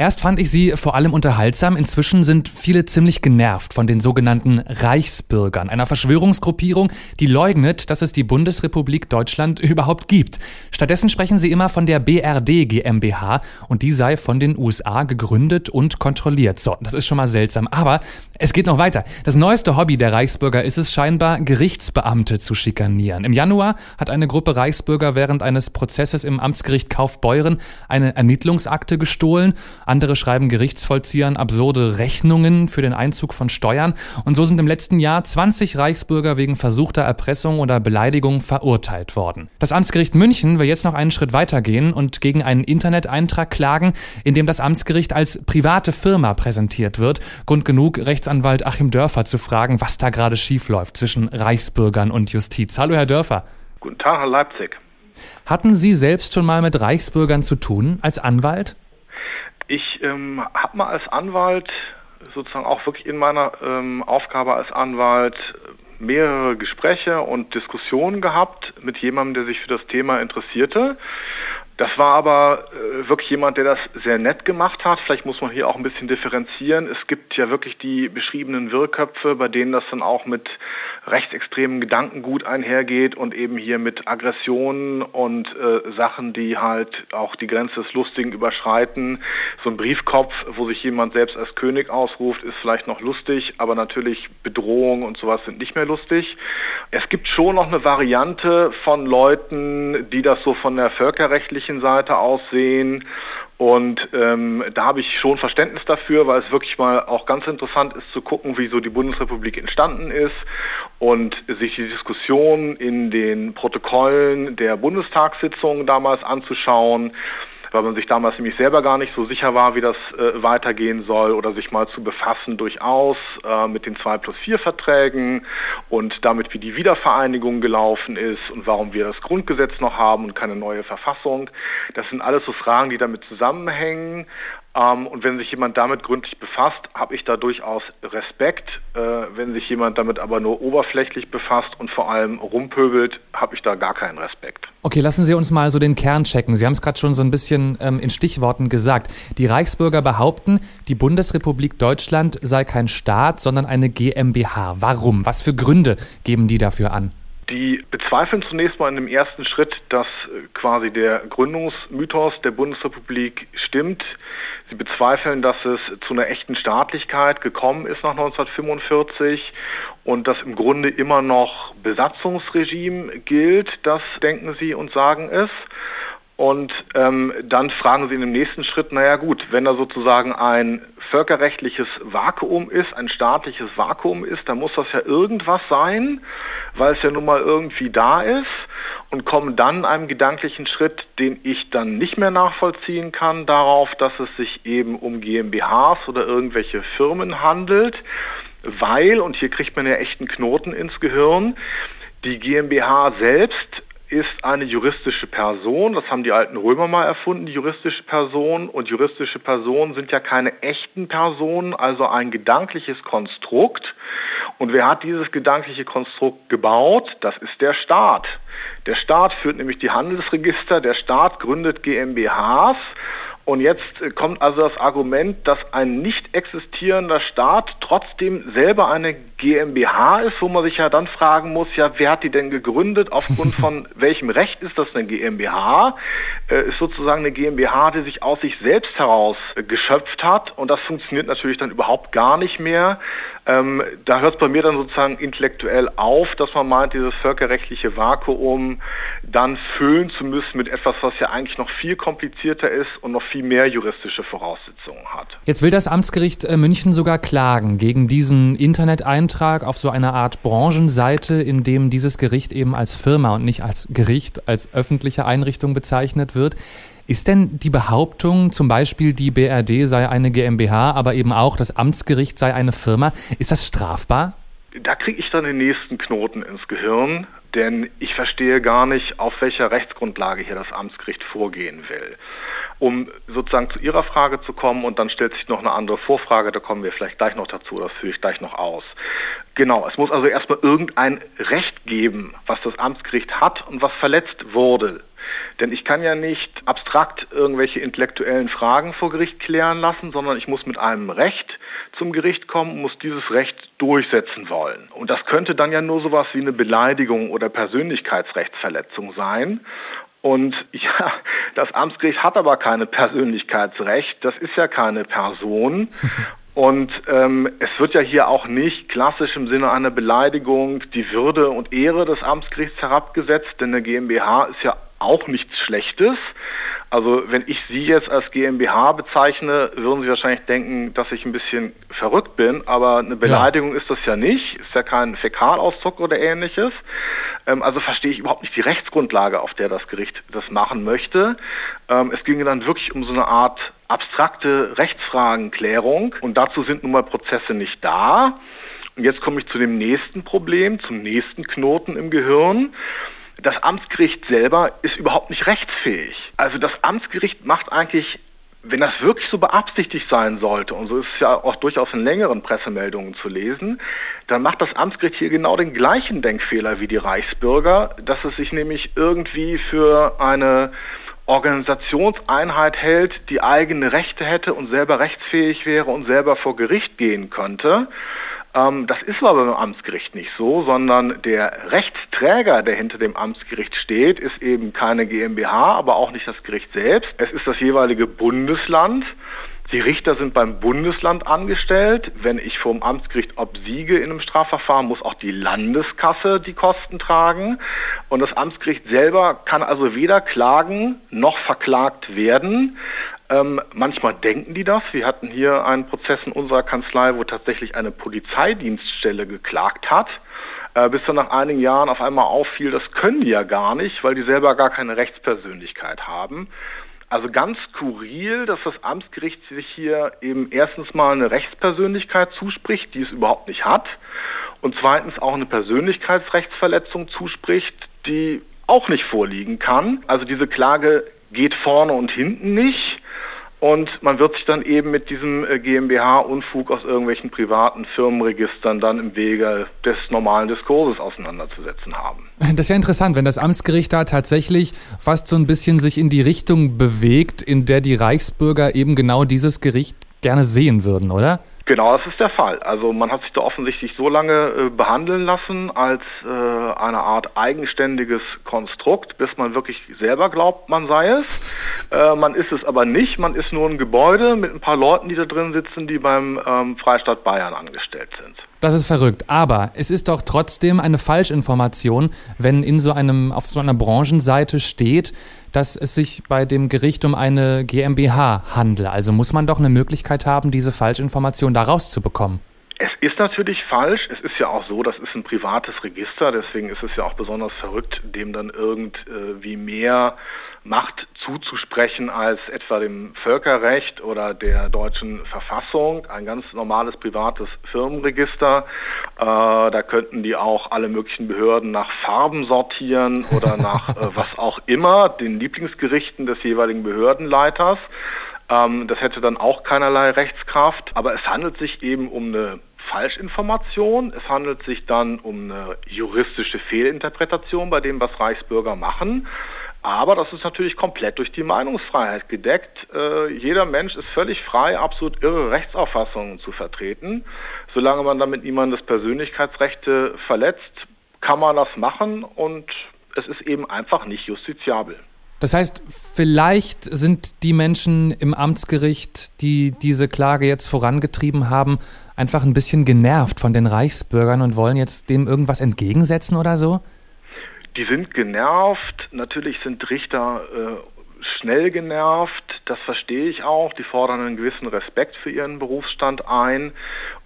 Erst fand ich sie vor allem unterhaltsam, inzwischen sind viele ziemlich genervt von den sogenannten Reichsbürgern, einer Verschwörungsgruppierung, die leugnet, dass es die Bundesrepublik Deutschland überhaupt gibt. Stattdessen sprechen sie immer von der BRD GmbH und die sei von den USA gegründet und kontrolliert. So, das ist schon mal seltsam, aber es geht noch weiter. Das neueste Hobby der Reichsbürger ist es scheinbar, Gerichtsbeamte zu schikanieren. Im Januar hat eine Gruppe Reichsbürger während eines Prozesses im Amtsgericht Kaufbeuren eine Ermittlungsakte gestohlen. Andere schreiben Gerichtsvollziehern absurde Rechnungen für den Einzug von Steuern. Und so sind im letzten Jahr 20 Reichsbürger wegen versuchter Erpressung oder Beleidigung verurteilt worden. Das Amtsgericht München will jetzt noch einen Schritt weitergehen und gegen einen Interneteintrag klagen, in dem das Amtsgericht als private Firma präsentiert wird. Grund genug, Rechtsanwalt Achim Dörfer zu fragen, was da gerade schiefläuft zwischen Reichsbürgern und Justiz. Hallo, Herr Dörfer. Guten Tag, Herr Leipzig. Hatten Sie selbst schon mal mit Reichsbürgern zu tun als Anwalt? Ich ähm, habe mal als Anwalt sozusagen auch wirklich in meiner ähm, Aufgabe als Anwalt mehrere Gespräche und Diskussionen gehabt mit jemandem, der sich für das Thema interessierte. Das war aber äh, wirklich jemand, der das sehr nett gemacht hat. Vielleicht muss man hier auch ein bisschen differenzieren. Es gibt ja wirklich die beschriebenen Wirrköpfe, bei denen das dann auch mit rechtsextremen Gedankengut einhergeht und eben hier mit Aggressionen und äh, Sachen, die halt auch die Grenze des Lustigen überschreiten. So ein Briefkopf, wo sich jemand selbst als König ausruft, ist vielleicht noch lustig, aber natürlich Bedrohung und sowas sind nicht mehr lustig. Es gibt schon noch eine Variante von Leuten, die das so von der völkerrechtlichen rechtlichen Seite aussehen. Und ähm, da habe ich schon Verständnis dafür, weil es wirklich mal auch ganz interessant ist zu gucken, wie so die Bundesrepublik entstanden ist und sich die Diskussion in den Protokollen der Bundestagssitzungen damals anzuschauen weil man sich damals nämlich selber gar nicht so sicher war, wie das äh, weitergehen soll oder sich mal zu befassen durchaus äh, mit den 2 plus 4 Verträgen und damit, wie die Wiedervereinigung gelaufen ist und warum wir das Grundgesetz noch haben und keine neue Verfassung. Das sind alles so Fragen, die damit zusammenhängen. Ähm, und wenn sich jemand damit gründlich befasst, habe ich da durchaus Respekt. Äh, wenn sich jemand damit aber nur oberflächlich befasst und vor allem rumpöbelt, habe ich da gar keinen Respekt. Okay, lassen Sie uns mal so den Kern checken. Sie haben es gerade schon so ein bisschen ähm, in Stichworten gesagt. Die Reichsbürger behaupten, die Bundesrepublik Deutschland sei kein Staat, sondern eine GmbH. Warum? Was für Gründe geben die dafür an? Die bezweifeln zunächst mal in dem ersten Schritt, dass äh, quasi der Gründungsmythos der Bundesrepublik stimmt. Sie bezweifeln, dass es zu einer echten Staatlichkeit gekommen ist nach 1945 und dass im Grunde immer noch Besatzungsregime gilt. Das denken sie und sagen es. Und ähm, dann fragen sie in dem nächsten Schritt, naja gut, wenn da sozusagen ein völkerrechtliches Vakuum ist, ein staatliches Vakuum ist, dann muss das ja irgendwas sein, weil es ja nun mal irgendwie da ist und kommen dann einem gedanklichen Schritt, den ich dann nicht mehr nachvollziehen kann, darauf, dass es sich eben um GmbHs oder irgendwelche Firmen handelt, weil, und hier kriegt man ja echt einen Knoten ins Gehirn, die GmbH selbst ist eine juristische Person. Das haben die alten Römer mal erfunden, die juristische Person. Und juristische Personen sind ja keine echten Personen, also ein gedankliches Konstrukt. Und wer hat dieses gedankliche Konstrukt gebaut? Das ist der Staat. Der Staat führt nämlich die Handelsregister, der Staat gründet GmbHs und jetzt kommt also das Argument, dass ein nicht existierender Staat trotzdem selber eine GmbH ist, wo man sich ja dann fragen muss, ja, wer hat die denn gegründet, aufgrund von welchem Recht ist das eine GmbH? Äh, ist sozusagen eine GmbH, die sich aus sich selbst heraus geschöpft hat und das funktioniert natürlich dann überhaupt gar nicht mehr. Ähm, da hört es bei mir dann sozusagen intellektuell auf, dass man meint, dieses völkerrechtliche Vakuum dann füllen zu müssen mit etwas, was ja eigentlich noch viel komplizierter ist und noch viel mehr juristische Voraussetzungen hat. Jetzt will das Amtsgericht äh, München sogar klagen gegen diesen Interneteintrag auf so einer Art Branchenseite, in dem dieses Gericht eben als Firma und nicht als Gericht, als öffentliche Einrichtung bezeichnet wird. Ist denn die Behauptung, zum Beispiel die BRD sei eine GmbH, aber eben auch das Amtsgericht sei eine Firma, ist das strafbar? Da kriege ich dann den nächsten Knoten ins Gehirn, denn ich verstehe gar nicht, auf welcher Rechtsgrundlage hier das Amtsgericht vorgehen will. Um sozusagen zu Ihrer Frage zu kommen und dann stellt sich noch eine andere Vorfrage, da kommen wir vielleicht gleich noch dazu, das führe ich gleich noch aus. Genau, es muss also erstmal irgendein Recht geben, was das Amtsgericht hat und was verletzt wurde. Denn ich kann ja nicht abstrakt irgendwelche intellektuellen Fragen vor Gericht klären lassen, sondern ich muss mit einem Recht zum Gericht kommen und muss dieses Recht durchsetzen wollen. Und das könnte dann ja nur sowas wie eine Beleidigung oder Persönlichkeitsrechtsverletzung sein. Und ja, das Amtsgericht hat aber keine Persönlichkeitsrecht, das ist ja keine Person. Und ähm, es wird ja hier auch nicht klassisch im Sinne einer Beleidigung die Würde und Ehre des Amtsgerichts herabgesetzt, denn eine GmbH ist ja auch nichts Schlechtes. Also wenn ich Sie jetzt als GmbH bezeichne, würden Sie wahrscheinlich denken, dass ich ein bisschen verrückt bin, aber eine Beleidigung ja. ist das ja nicht, ist ja kein Fäkalausdruck oder ähnliches. Ähm, also verstehe ich überhaupt nicht die Rechtsgrundlage, auf der das Gericht das machen möchte. Ähm, es ginge dann wirklich um so eine Art abstrakte Rechtsfragenklärung und dazu sind nun mal Prozesse nicht da. Und jetzt komme ich zu dem nächsten Problem, zum nächsten Knoten im Gehirn. Das Amtsgericht selber ist überhaupt nicht rechtsfähig. Also das Amtsgericht macht eigentlich wenn das wirklich so beabsichtigt sein sollte, und so ist es ja auch durchaus in längeren Pressemeldungen zu lesen, dann macht das Amtsgericht hier genau den gleichen Denkfehler wie die Reichsbürger, dass es sich nämlich irgendwie für eine Organisationseinheit hält, die eigene Rechte hätte und selber rechtsfähig wäre und selber vor Gericht gehen könnte. Ähm, das ist aber beim Amtsgericht nicht so, sondern der Rechtsträger, der hinter dem Amtsgericht steht, ist eben keine GmbH, aber auch nicht das Gericht selbst. Es ist das jeweilige Bundesland. Die Richter sind beim Bundesland angestellt. Wenn ich vom Amtsgericht obsiege in einem Strafverfahren, muss auch die Landeskasse die Kosten tragen. Und das Amtsgericht selber kann also weder klagen noch verklagt werden. Ähm, manchmal denken die das. Wir hatten hier einen Prozess in unserer Kanzlei, wo tatsächlich eine Polizeidienststelle geklagt hat, äh, bis dann nach einigen Jahren auf einmal auffiel, das können die ja gar nicht, weil die selber gar keine Rechtspersönlichkeit haben. Also ganz skurril, dass das Amtsgericht sich hier eben erstens mal eine Rechtspersönlichkeit zuspricht, die es überhaupt nicht hat, und zweitens auch eine Persönlichkeitsrechtsverletzung zuspricht, die auch nicht vorliegen kann. Also diese Klage geht vorne und hinten nicht. Und man wird sich dann eben mit diesem äh, GmbH-Unfug aus irgendwelchen privaten Firmenregistern dann im Wege des normalen Diskurses auseinanderzusetzen haben. Das ist ja interessant, wenn das Amtsgericht da tatsächlich fast so ein bisschen sich in die Richtung bewegt, in der die Reichsbürger eben genau dieses Gericht gerne sehen würden, oder? Genau, das ist der Fall. Also man hat sich da offensichtlich so lange äh, behandeln lassen als äh, eine Art eigenständiges Konstrukt, bis man wirklich selber glaubt, man sei es. Äh, man ist es aber nicht, man ist nur ein Gebäude mit ein paar Leuten, die da drin sitzen, die beim ähm, Freistaat Bayern angestellt sind. Das ist verrückt, aber es ist doch trotzdem eine Falschinformation, wenn in so einem auf so einer Branchenseite steht, dass es sich bei dem Gericht um eine GmbH handle. Also muss man doch eine Möglichkeit haben, diese Falschinformation da rauszubekommen. Ist natürlich falsch. Es ist ja auch so, das ist ein privates Register, deswegen ist es ja auch besonders verrückt, dem dann irgendwie mehr Macht zuzusprechen als etwa dem Völkerrecht oder der deutschen Verfassung. Ein ganz normales privates Firmenregister. Äh, da könnten die auch alle möglichen Behörden nach Farben sortieren oder nach äh, was auch immer, den Lieblingsgerichten des jeweiligen Behördenleiters. Ähm, das hätte dann auch keinerlei Rechtskraft. Aber es handelt sich eben um eine Falschinformation. Es handelt sich dann um eine juristische Fehlinterpretation bei dem, was Reichsbürger machen. Aber das ist natürlich komplett durch die Meinungsfreiheit gedeckt. Äh, jeder Mensch ist völlig frei, absolut irre Rechtsauffassungen zu vertreten. Solange man damit niemandes Persönlichkeitsrechte verletzt, kann man das machen und es ist eben einfach nicht justiziabel. Das heißt, vielleicht sind die Menschen im Amtsgericht, die diese Klage jetzt vorangetrieben haben, einfach ein bisschen genervt von den Reichsbürgern und wollen jetzt dem irgendwas entgegensetzen oder so? Die sind genervt. Natürlich sind Richter äh, schnell genervt. Das verstehe ich auch. Die fordern einen gewissen Respekt für ihren Berufsstand ein.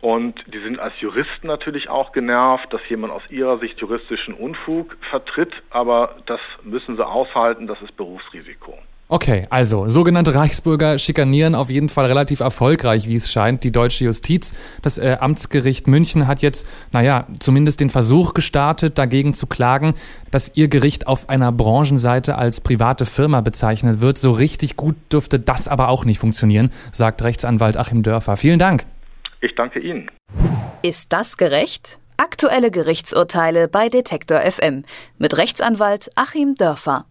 Und die sind als Juristen natürlich auch genervt, dass jemand aus ihrer Sicht juristischen Unfug vertritt. Aber das müssen sie aushalten. Das ist Berufsrisiko. Okay, also sogenannte Reichsbürger schikanieren auf jeden Fall relativ erfolgreich, wie es scheint, die deutsche Justiz. Das äh, Amtsgericht München hat jetzt, naja, zumindest den Versuch gestartet, dagegen zu klagen, dass ihr Gericht auf einer Branchenseite als private Firma bezeichnet wird. So richtig gut dürfte das aber auch nicht funktionieren, sagt Rechtsanwalt Achim Dörfer. Vielen Dank. Ich danke Ihnen. Ist das gerecht? Aktuelle Gerichtsurteile bei Detektor FM mit Rechtsanwalt Achim Dörfer.